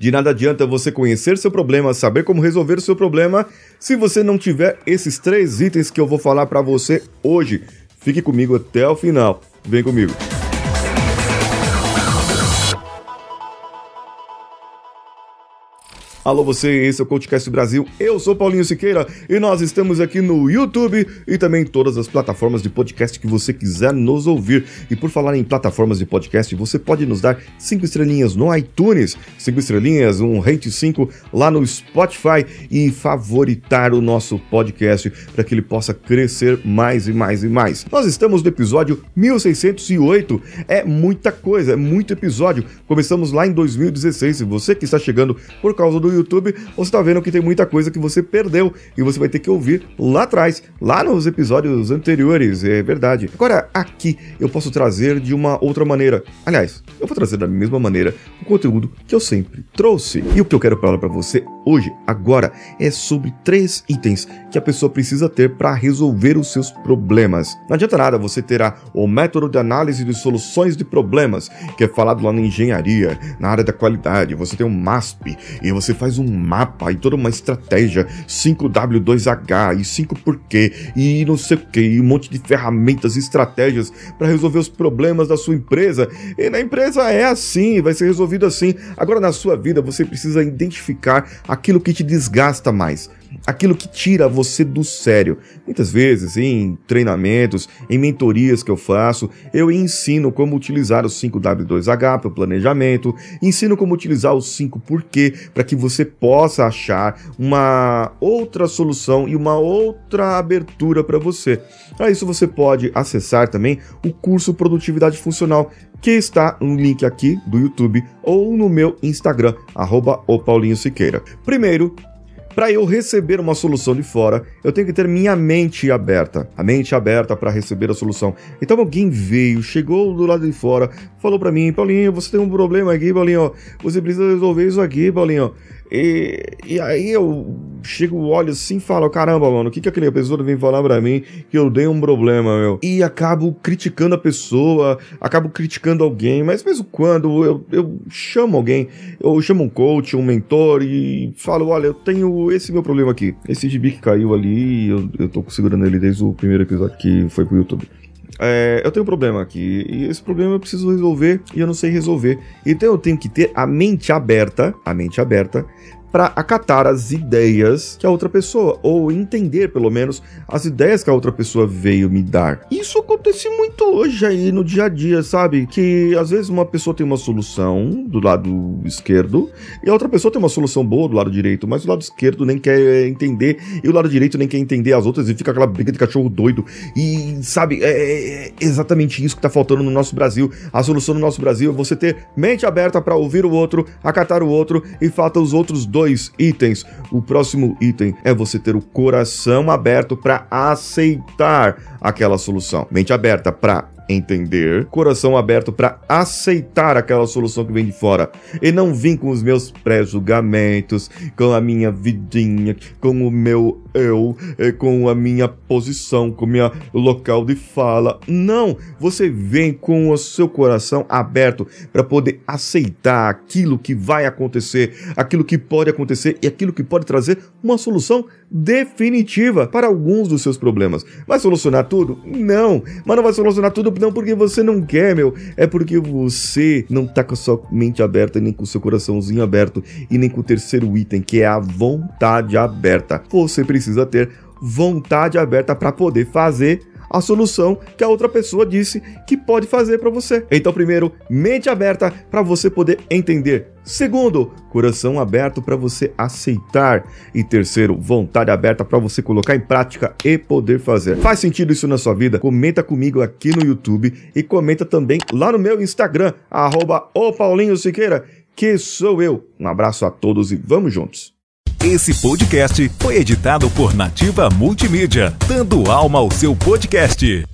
De nada adianta você conhecer seu problema, saber como resolver seu problema, se você não tiver esses três itens que eu vou falar para você hoje. Fique comigo até o final. Vem comigo. Alô você, esse é o CoachCast Brasil, eu sou Paulinho Siqueira e nós estamos aqui no YouTube e também em todas as plataformas de podcast que você quiser nos ouvir. E por falar em plataformas de podcast, você pode nos dar 5 estrelinhas no iTunes, 5 estrelinhas, um rate 5 lá no Spotify e favoritar o nosso podcast para que ele possa crescer mais e mais e mais. Nós estamos no episódio 1608, é muita coisa, é muito episódio. Começamos lá em 2016 e você que está chegando por causa do YouTube, você está vendo que tem muita coisa que você perdeu e você vai ter que ouvir lá atrás, lá nos episódios anteriores, é verdade. Agora, aqui eu posso trazer de uma outra maneira. Aliás, eu vou trazer da mesma maneira o conteúdo que eu sempre trouxe. E o que eu quero falar para você hoje, agora, é sobre três itens que a pessoa precisa ter para resolver os seus problemas. Não adianta nada você ter o método de análise de soluções de problemas, que é falado lá na engenharia, na área da qualidade. Você tem um MASP e você faz um mapa e toda uma estratégia 5W2H e 5 porquê e não sei o que, e um monte de ferramentas e estratégias para resolver os problemas da sua empresa. E na empresa é assim, vai ser resolvido assim. Agora na sua vida você precisa identificar aquilo que te desgasta mais aquilo que tira você do sério. Muitas vezes, em treinamentos, em mentorias que eu faço, eu ensino como utilizar o 5W2H para o planejamento, ensino como utilizar o 5 porquê para que você possa achar uma outra solução e uma outra abertura para você. Para isso você pode acessar também o curso Produtividade Funcional, que está no link aqui do YouTube ou no meu Instagram, arroba. Primeiro, para eu receber uma solução de fora, eu tenho que ter minha mente aberta. A mente aberta para receber a solução. Então alguém veio, chegou do lado de fora, falou para mim, Paulinho, você tem um problema aqui, Paulinho, você precisa resolver isso aqui, Paulinho. E, e aí eu chego, olho assim e falo, caramba, mano, o que, que aquele pessoa vem falar pra mim que eu dei um problema, meu? E acabo criticando a pessoa, acabo criticando alguém, mas mesmo quando eu, eu chamo alguém, eu chamo um coach, um mentor e falo, olha, eu tenho esse meu problema aqui. Esse gibi que caiu ali, eu, eu tô segurando ele desde o primeiro episódio que foi pro YouTube. É, eu tenho um problema aqui e esse problema eu preciso resolver e eu não sei resolver. Então eu tenho que ter a mente aberta, a mente aberta para acatar as ideias que a outra pessoa, ou entender pelo menos as ideias que a outra pessoa veio me dar. Isso acontece muito hoje aí no dia a dia, sabe? Que às vezes uma pessoa tem uma solução do lado esquerdo e a outra pessoa tem uma solução boa do lado direito, mas o lado esquerdo nem quer entender e o lado direito nem quer entender as outras e fica aquela briga de cachorro doido. E sabe, é, é exatamente isso que tá faltando no nosso Brasil. A solução no nosso Brasil é você ter mente aberta para ouvir o outro, acatar o outro e falta os outros dois dois itens. O próximo item é você ter o coração aberto para aceitar aquela solução. Mente aberta para entender, coração aberto para aceitar aquela solução que vem de fora e não vir com os meus pré-julgamentos, com a minha vidinha, com o meu eu, com a minha posição, com o meu local de fala. Não, você vem com o seu coração aberto para poder aceitar aquilo que vai acontecer, aquilo que pode acontecer e aquilo que pode trazer uma solução definitiva para alguns dos seus problemas. Vai solucionar tudo? Não, mas não vai solucionar tudo não porque você não quer, meu. É porque você não tá com a sua mente aberta, nem com o seu coraçãozinho aberto, e nem com o terceiro item, que é a vontade aberta. Você precisa ter vontade aberta para poder fazer a solução que a outra pessoa disse que pode fazer para você. Então, primeiro, mente aberta para você poder entender. Segundo, coração aberto para você aceitar. E terceiro, vontade aberta para você colocar em prática e poder fazer. Faz sentido isso na sua vida? Comenta comigo aqui no YouTube e comenta também lá no meu Instagram, arroba Siqueira, que sou eu. Um abraço a todos e vamos juntos! Esse podcast foi editado por Nativa Multimídia, dando alma ao seu podcast.